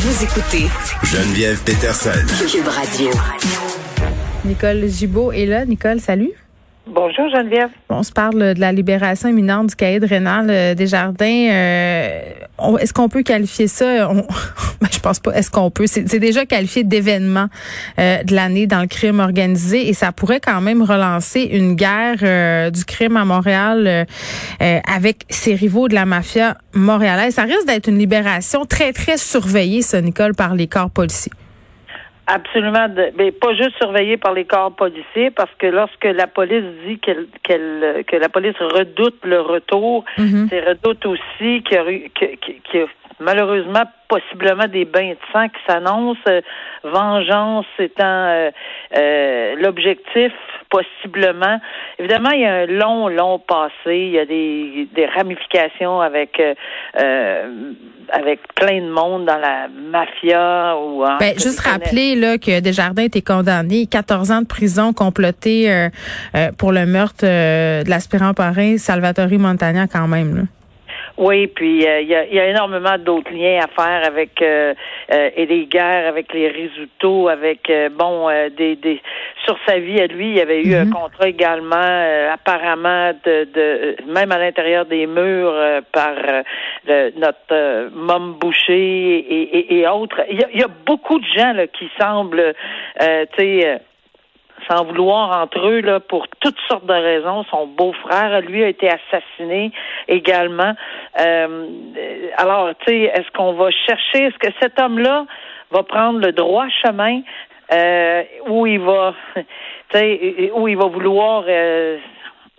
Vous écoutez Geneviève Peterson. Cube Radio. Nicole Gibault est là. Nicole, salut. Bonjour Geneviève. On se parle de la libération imminente du cahier de Rénal euh, Desjardins. Euh, est-ce qu'on peut qualifier ça? On, ben, je pense pas. Est-ce qu'on peut? C'est déjà qualifié d'événement euh, de l'année dans le crime organisé et ça pourrait quand même relancer une guerre du crime à Montréal avec ses rivaux de la mafia montréalaise. Ça risque d'être une libération très, très surveillée, ça, Nicole, par les corps policiers. Absolument, mais pas juste surveillé par les corps policiers, parce que lorsque la police dit qu'elle, qu'elle que la police redoute le retour, mm-hmm. c'est redoute aussi qu'il y a, qu'il y a malheureusement possiblement des bains de sang qui s'annoncent, euh, vengeance étant euh, euh, l'objectif possiblement. Évidemment, il y a un long, long passé, il y a des, des ramifications avec avec plein de monde dans la mafia ou ben, juste rappeler là que Desjardins été condamné 14 ans de prison comploté pour le meurtre de l'aspirant parrain Salvatore Montagna quand même là. Oui, puis euh, il y, a, y, a, énormément d'autres liens à faire avec euh, euh, et des guerres avec les résultats, avec bon des, des sur sa vie à lui, il y avait eu un mhm. contrat également apparemment de, de même à l'intérieur des murs par le, notre Mom Boucher et, et, et autres. Il y, y, a beaucoup de gens là, qui semblent tu sais sans vouloir entre eux là pour toutes sortes de raisons. Son beau-frère, lui, a été assassiné également. Euh, alors, tu sais, est-ce qu'on va chercher, est-ce que cet homme-là va prendre le droit chemin euh, où il va, tu sais, où il va vouloir euh,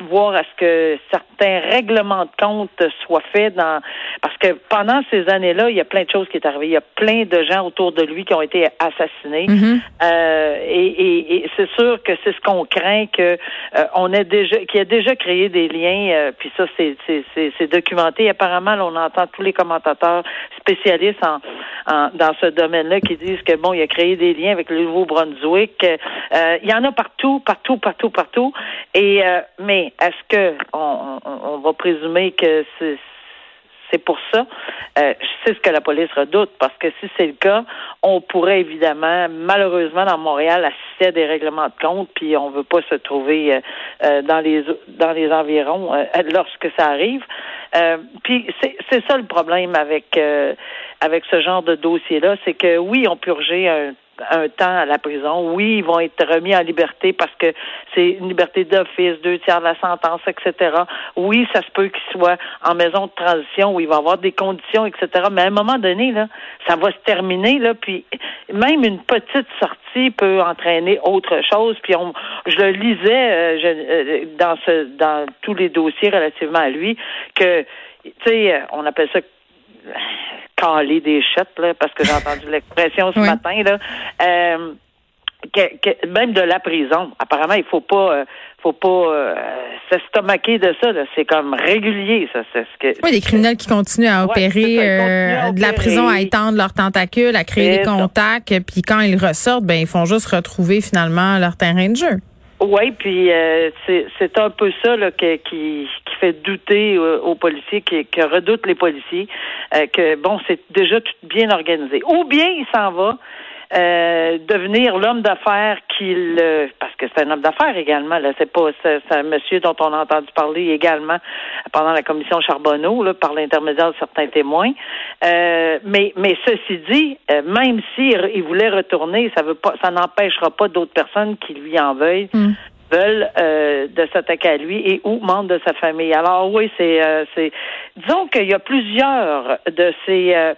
voir à ce que certains règlements de compte soient faits dans parce que pendant ces années-là, il y a plein de choses qui est arrivé. Il y a plein de gens autour de lui qui ont été assassinés. Mm-hmm. euh, et, et, et c'est sûr que c'est ce qu'on craint que euh, on ait déjà qui a déjà créé des liens. Euh, puis ça, c'est c'est documenté. Apparemment, là, on entend tous les commentateurs spécialistes en, en dans ce domaine-là qui disent que bon, il a créé des liens avec le Nouveau-Brunswick. Euh, il y en a partout, partout, partout, partout. Et mais est-ce que on, va présumer que c'est pour ça? Euh, c'est ce que la police redoute, parce que si c'est le cas, on pourrait évidemment, malheureusement, dans Montréal, assister à des règlements de compte, puis on veut pas se trouver euh, euh, dans les dans les environs lorsque ça arrive. puis c'est ça le problème avec avec ce genre de dossier-là, c'est que oui, on purgeait un un temps à la prison. Oui, ils vont être remis en liberté parce que c'est une liberté d'office, deux tiers de la sentence, etc. Oui, ça se peut qu'ils soient en maison de transition où il va avoir des conditions, etc. Mais à un moment donné, là, ça va se terminer, là, puis même une petite sortie peut entraîner autre chose. Puis on, je le lisais euh, euh, dans ce dans tous les dossiers relativement à lui que tu sais, on appelle ça caler des chutes, là, parce que j'ai entendu l'expression ce matin, là. Euh, que, même de la prison. Apparemment, il faut pas, euh, faut pas euh, s'estomaquer de ça. C'est comme régulier, ça. C'est ce que. Oui, des criminels qui continuent à opérer euh, de la prison, à étendre leurs tentacules, à créer des contacts, puis quand ils ressortent, ben ils font juste retrouver finalement leur terrain de jeu. Oui, puis euh, c'est un peu ça là, qui, qui fait douter euh, aux policiers, qui, qui redoute les policiers, euh, que bon, c'est déjà tout bien organisé. Ou bien il s'en va euh, devenir l'homme d'affaires qu'il parce que c'est un homme d'affaires également là c'est pas c'est, un monsieur dont on a entendu parler également pendant la commission Charbonneau là, par l'intermédiaire de certains témoins euh, mais mais ceci dit euh, même si il voulait retourner ça veut pas ça n'empêchera pas d'autres personnes qui lui en veuillent hmm. veulent de s'attaquer à lui et ou membres de sa famille. Alors oui, c'est c'est disons qu'il y a plusieurs de ces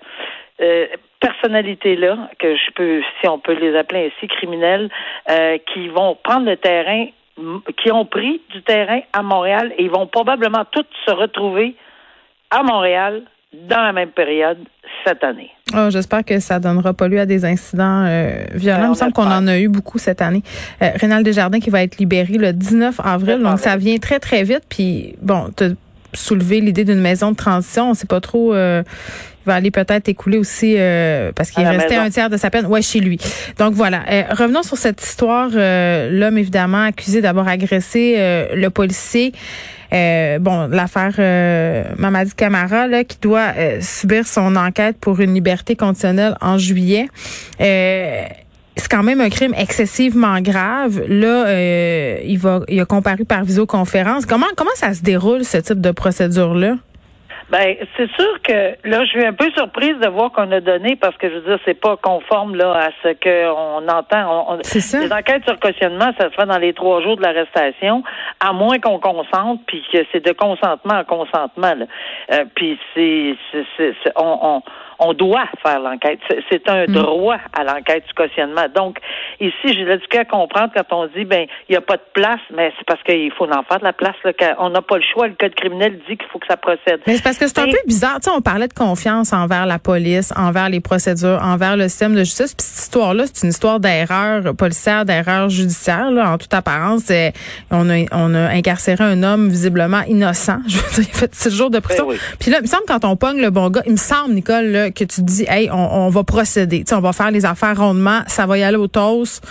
personnalités-là, que je peux, si on peut les appeler ainsi, criminels, euh, qui vont prendre le terrain, qui ont pris du terrain à Montréal et ils vont probablement tous se retrouver à Montréal dans la même période cette année. Oh, J'espère que ça donnera pas lieu à des incidents euh, violents. Il me semble qu'on en a eu beaucoup cette année. Euh, Rénal Desjardins qui va être libéré le 19 avril, donc ça vient très très vite. Puis bon, soulever l'idée d'une maison de transition. On sait pas trop. Euh, il va aller peut-être écouler aussi euh, parce qu'il restait un tiers de sa peine. Ouais, chez lui. Donc voilà. Euh, revenons sur cette histoire. L'homme évidemment accusé d'avoir agressé le policier. Euh, bon, l'affaire euh, Mamadi Camara, là, qui doit euh, subir son enquête pour une liberté conditionnelle en juillet. C'est quand même un crime excessivement grave. Là, il va, il a comparu par visioconférence. Comment, comment ça se déroule ce type de procédure là? Ben, c'est sûr que là, je suis un peu surprise de voir qu'on a donné parce que je veux dire, c'est pas conforme là à ce qu'on entend. c'est ça. Les enquêtes sur cautionnement, ça se fait dans les trois jours de l'arrestation, à moins qu'on consente, puis que c'est de consentement à consentement. Là. Euh, puis c'est, c'est, on, on on doit faire l'enquête. C'est un mm. droit à l'enquête du cautionnement. Donc, ici, j'ai l'éduqué à comprendre quand on dit, ben, il n'y a pas de place, mais c'est parce qu'il faut en faire de la place. Là, on n'a pas le choix. Le code criminel dit qu'il faut que ça procède. Mais c'est parce que c'est un peu bizarre. Tu sais, on parlait de confiance envers la police, envers les procédures, envers le système de justice. Puis cette histoire-là, c'est une histoire d'erreur policière, d'erreur judiciaire. Là, en toute apparence, on a, on a incarcéré un homme visiblement innocent. Je veux dire, il a fait six jours de prison. Ben Puis là, il me semble quand on pogne le bon gars, il me semble, Nicole, là, que tu te dis, hey, on, va procéder. on va faire les affaires rondement, ça va y aller au toast.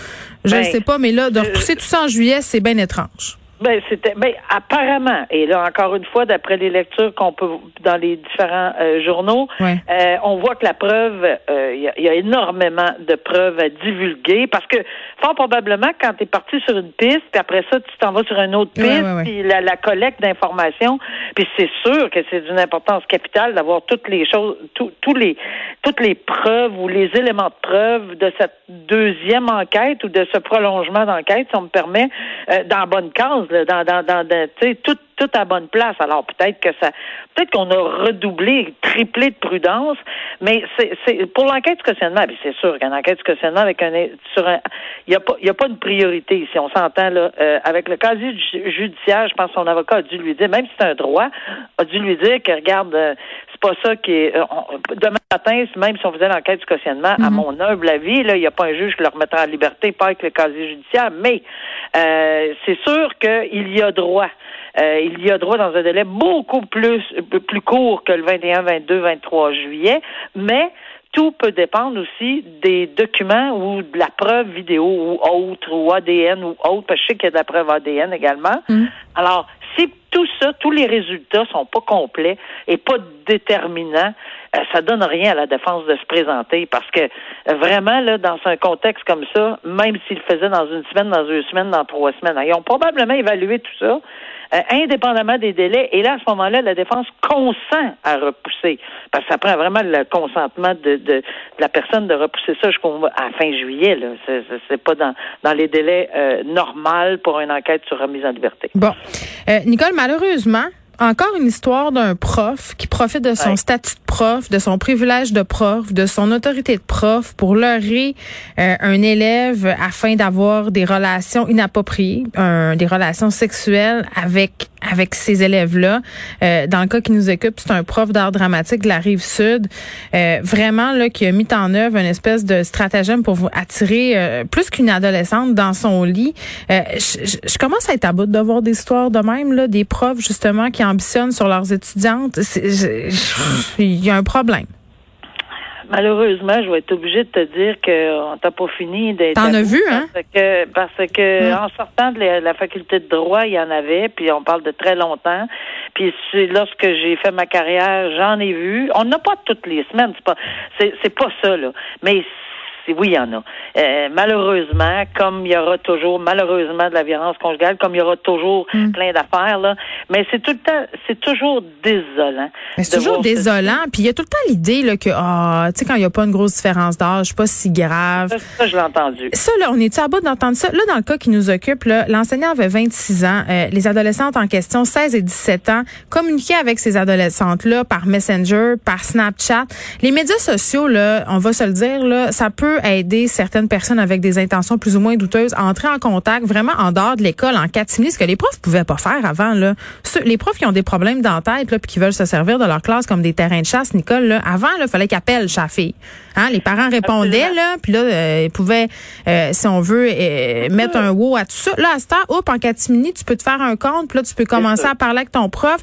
Je ne ben, sais pas, mais là, de repousser tout ça en juillet, c'est bien étrange. Ben c'était ben apparemment et là encore une fois d'après les lectures qu'on peut dans les différents euh, journaux, euh, on voit que la preuve euh, il y, a énormément de preuves à divulguer parce que fort probablement quand tu es parti sur une piste puis après ça tu t'en vas sur une autre piste puis la, la, collecte d'informations puis c'est sûr que c'est d'une importance capitale d'avoir toutes les choses tous les toutes les preuves ou les éléments de preuve de cette deuxième enquête ou de ce prolongement d'enquête si on me permet dans bonne case dans, dans, dans, tu sais, tout, tout à bonne place. Alors peut-être que ça, peut-être qu'on a redoublé, triplé de prudence, mais c'est, pour l'enquête du cautionnement, c'est sûr qu'une enquête du cautionnement avec un, sur un, il y a pas, il y a pas de priorité ici. On s'entend là, euh, avec le casier judiciaire, je pense que son avocat a dû lui dire, même si c'est un droit, a dû lui dire que regarde, euh, c'est pas ça qui est. Euh, demain matin, même si on faisait l'enquête du cautionnement, à mhm. mon humble avis, là, il n'y a pas un juge qui le remettra en liberté, pas avec le casier judiciaire, mais euh, c'est sûr qu'il y a droit. Euh, il y a droit dans un délai beaucoup plus plus court que le 21, 22, 23 juillet, mais tout peut dépendre aussi des documents ou de la preuve vidéo ou autre, ou ADN ou autre, parce que je sais qu'il y a de la preuve ADN également. Mhm. Alors, si tout ça, tous les résultats sont pas complets et pas déterminants, euh, ça donne rien à la défense de se présenter parce que euh, vraiment, là, dans un contexte comme ça, même s'ils le faisaient dans une semaine, dans deux semaines, dans trois semaines, ils ont probablement évalué tout ça, euh, indépendamment des délais. Et là, à ce moment-là, la défense consent à repousser. Parce que ça prend vraiment le consentement de, de, la personne de repousser ça jusqu'à fin juillet. Là. C'est, pas dans, dans les délais euh, normaux pour une enquête sur remise en liberté. Bon. Nicole, malheureusement, encore une histoire d'un prof qui profite de son statut de prof, de son privilège de prof, de son autorité de prof pour leurrer euh, un élève afin d'avoir des relations inappropriées, des relations sexuelles avec avec ces élèves-là. Euh, dans le cas qui nous occupe, c'est un prof d'art dramatique de la rive sud, euh, vraiment là qui a mis en œuvre une espèce de stratagème pour vous attirer plus qu'une adolescente dans son lit. Je, je, commence à être à bout de voir des histoires de même là, des profs justement qui ambitionnent sur leurs étudiantes. Il y a un problème. Malheureusement, je vais être obligée de te dire qu'on t'a pas fini d'être. T'en as vu, hein? Parce que, parce que en sortant de la, faculté de droit, il y en avait, puis on parle de très longtemps. Puis lorsque j'ai fait ma carrière, j'en ai vu. On n'a pas toutes les semaines, c'est pas, c'est pas ça là. Mais oui, il y en a. Euh, malheureusement, comme il y aura toujours, malheureusement, de la violence conjugale, comme il y aura toujours mm. plein d'affaires, là, mais c'est tout le temps, c'est toujours désolant. c'est toujours désolant. Puis il y a tout le temps l'idée là, que, ah, tu sais, quand il n'y a pas une grosse différence d'âge, pas si grave. Ça, je l'ai entendu. Ça, là, on est-tu à bout d'entendre ça? Là, dans le cas qui nous occupe, l'enseignant avait 26 ans. Euh, les adolescentes en question, 16 et 17 ans, communiquaient avec ces adolescentes-là par Messenger, par Snapchat. Les médias sociaux, là, on va se le dire, là, ça peut aider certaines personnes avec des intentions plus ou moins douteuses à entrer en contact vraiment en dehors de l'école en catimini, ce que les profs pouvaient pas faire avant. Là. les profs qui ont des problèmes dans la tête là, qui veulent se servir de leur classe comme des terrains de chasse, Nicole, là, avant, il fallait qu'ils appellent. Hein, les parents répondaient, là, puis là, euh, ils pouvaient, euh, si on veut, euh, mettre un wow à tout ça. Là, à ce temps, hop, en catimini, tu peux te faire un compte, puis là, tu peux commencer à parler avec ton prof.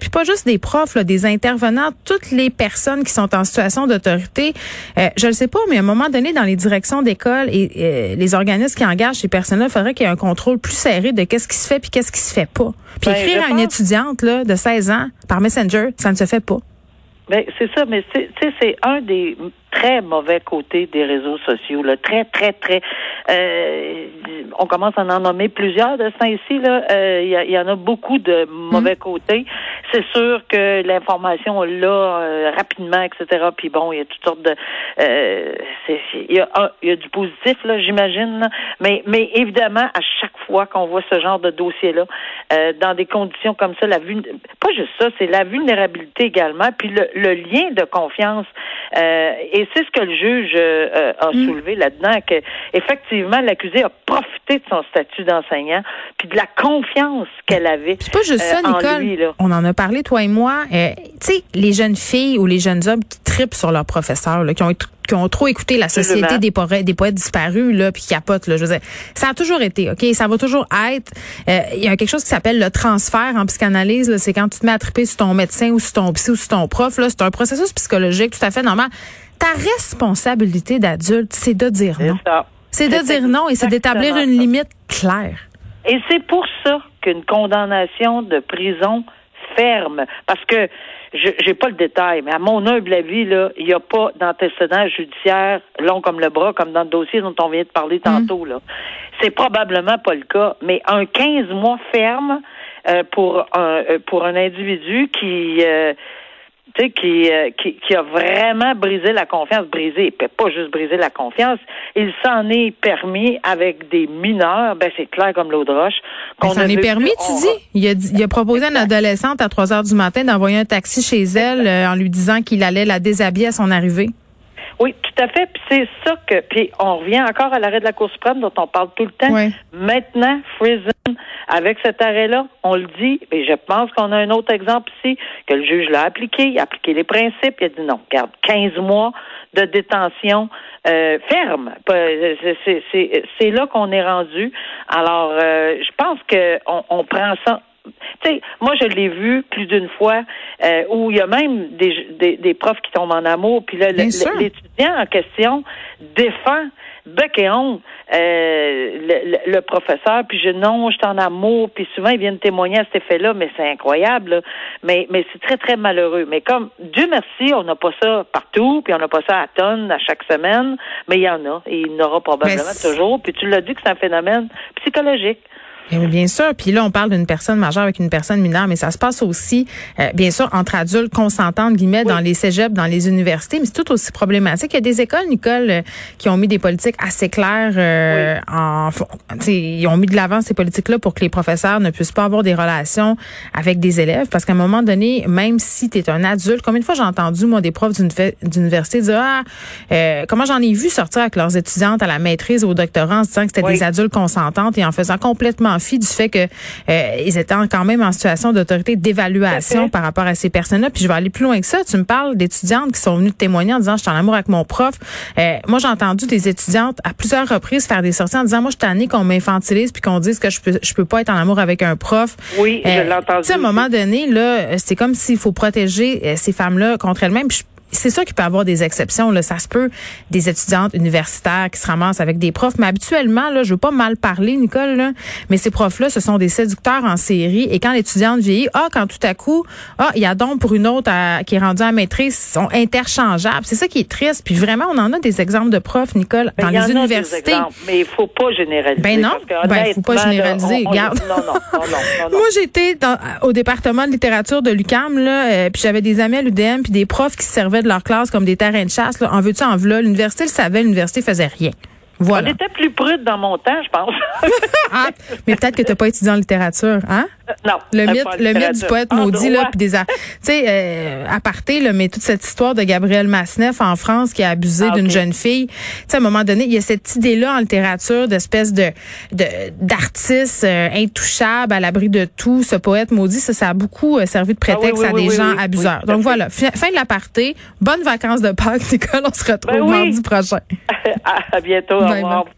puis pas juste des profs, là, des intervenants, toutes les personnes qui sont en situation d'autorité. je ne sais pas, mais à un moment donné, dans les directions d'école et les organismes qui engagent ces personnes-là, il faudrait qu'il y ait un contrôle plus serré de qu'est-ce qui se fait puis qu'est-ce qui se fait pas. Puis ben, écrire à une étudiante là, de 16 ans par Messenger, ça ne se fait pas. Ben, c'est ça, mais c'est un des très mauvais côtés des réseaux sociaux. Là. Très, très, très. Euh, on commence à en nommer plusieurs de ça ici. Là, euh, il y, en a beaucoup de mauvais mm. côtés. C'est sûr que l'information là euh, rapidement, etc. Puis bon, il y a toutes sortes de. il y a y a du positif là, j'imagine. Mais, mais évidemment, à chaque fois qu'on voit ce genre de dossier là, dans des conditions comme ça, la pas juste ça, c'est la vulnérabilité également. Puis le, le lien de confiance. Euh, et c'est ce que le juge euh, a mm. soulevé là-dedans, que effectivement l'accusé a profité de son statut d'enseignant, puis de la confiance qu'elle avait. C'est pas juste ça, euh, Nicole. On en a parlé toi et moi. tu sais, les jeunes filles ou les jeunes hommes qui tripent sur leurs professeurs, là, qui ont qui ont trop écouté la société des poètes, des poètes disparus là puis qui capotent là je veux dire, ça a toujours été OK? Ça va toujours être il y a quelque chose qui s'appelle le transfert en psychanalyse c'est quand tu te mets à triper sur ton médecin ou sur ton psy ou sur ton prof là c'est un processus psychologique tout à fait normal ta responsabilité d'adulte, c'est de dire non. C'est de dire non et c'est d'établir une limite claire. Et c'est pour ça qu'une condamnation de prison ferme, parce que je j'ai pas le détail, mais à mon humble avis, là, il n'y a pas d'antécédent judiciaire long comme le bras, comme dans le dossier dont on vient de parler tantôt. Là, c'est probablement pas le cas, mais un 15 mois ferme euh, pour un euh, pour un individu qui euh, qui, euh, qui, qui, a vraiment brisé la confiance, brisé, il peut pas juste briser la confiance, il s'en est permis avec des mineurs, ben c'est clair comme l'eau de roche. Qu'on s'en est permis, tu dis? Il a, il a proposé à une adolescente à 3 heures du matin d'envoyer un taxi chez elle euh, en lui disant qu'il allait la déshabiller à son arrivée. Oui, tout à fait. Puis c'est ça que. Puis on revient encore à l'arrêt de la Cour suprême dont on parle tout le temps. Maintenant, Friesen avec cet arrêt-là, on le dit, et je pense qu'on a un autre exemple ici, que le juge l'a appliqué, il a appliqué les principes, il a dit non, regarde, 15 mois de détention euh, ferme. C'est là qu'on est rendu. Alors, euh, je pense qu'on on prend ça tu sais, moi je l'ai vu plus d'une fois euh, où il y a même des, des, des, profs qui tombent en amour, puis là l'étudiant en question défend bec et euh, le, le, professeur, puis je non, je suis en amour, puis souvent ils viennent témoigner à cet effet-là, mais c'est incroyable, mais mais c'est très très malheureux. Mais comme Dieu merci, on n'a pas ça partout, puis on n'a pas ça à tonnes à chaque semaine, mais il y en a et il y en aura probablement toujours. Puis tu l'as dit que c'est un phénomène psychologique. Eh bien sûr. Puis là, on parle d'une personne majeure avec une personne mineure, mais ça se passe aussi, euh, bien sûr, entre adultes consentants, guillemets, dans les cégeps, dans les universités, mais c'est tout aussi problématique. Il y a des écoles, Nicole, euh, qui ont mis des politiques assez claires euh, en... Ils ont mis de l'avant ces politiques-là pour que les professeurs ne puissent pas avoir des relations avec des élèves, parce qu'à un moment donné, même si tu es un adulte, combien de fois j'ai entendu, moi, des profs d'université dire, ah, comment j'en ai vu sortir avec leurs étudiantes à la maîtrise ou au doctorat en se disant que c'était des adultes consentantes et en faisant complètement du fait que euh, ils étaient quand même en situation d'autorité d'évaluation par rapport à ces personnes-là. Puis je vais aller plus loin que ça. Tu me parles d'étudiantes qui sont venues témoigner en disant je suis en amour avec mon prof. Euh, moi j'ai entendu des étudiantes à plusieurs reprises faire des sorties en disant moi je suis tannée qu'on m'infantilise puis qu'on dise que je peux je peux pas être en amour avec un prof. Oui, je euh, l'ai entendu. À un moment donné là, c'est comme s'il faut protéger ces femmes-là contre elles-mêmes c'est sûr qu'il peut y avoir des exceptions. Là. Ça se peut des étudiantes universitaires qui se ramassent avec des profs. Mais habituellement, là, je veux pas mal parler, Nicole, là, mais ces profs-là, ce sont des séducteurs en série. Et quand l'étudiante vieillit, ah, quand tout à coup, ah, il y a donc pour une autre qui est rendue à maîtrise, sont interchangeables. C'est ça qui est triste. Puis vraiment, on en a des exemples de profs, Nicole, dans les universités. mais il faut pas généraliser. Ben non, ben, faut pas généraliser. Regarde. non, non, non, non, Moi, j'étais au département de littérature de l'UCAM, là, euh, puis j'avais des amis à l'UDM, puis des profs qui servaient de leur classe comme des terrains de chasse. Là. En veux-tu, en v'là? L'université le savait, l'université faisait rien. Voilà. On était plus prude dans mon temps, je pense. ah, mais peut-être que tu n'as pas étudié en littérature, hein? Non. Le mythe, le mythe du poète En maudit, droit. là, puis des, tu sais, euh, à parté, là, mais toute cette histoire de Gabriel Masneff en France qui a abusé Ah, d'une jeune fille. Tu sais, à un moment donné, il y a cette idée-là en littérature d'espèce de, de, d'artiste euh, intouchable, à l'abri de tout. Ce poète maudit, ça, ça a beaucoup euh, servi de prétexte Ah oui, oui, à des oui, gens abuseurs. Donc voilà, fin, fin de l'aparté. Bonnes vacances de Pâques, Nicole. On se retrouve Ben mardi prochain. à bientôt. 감 사.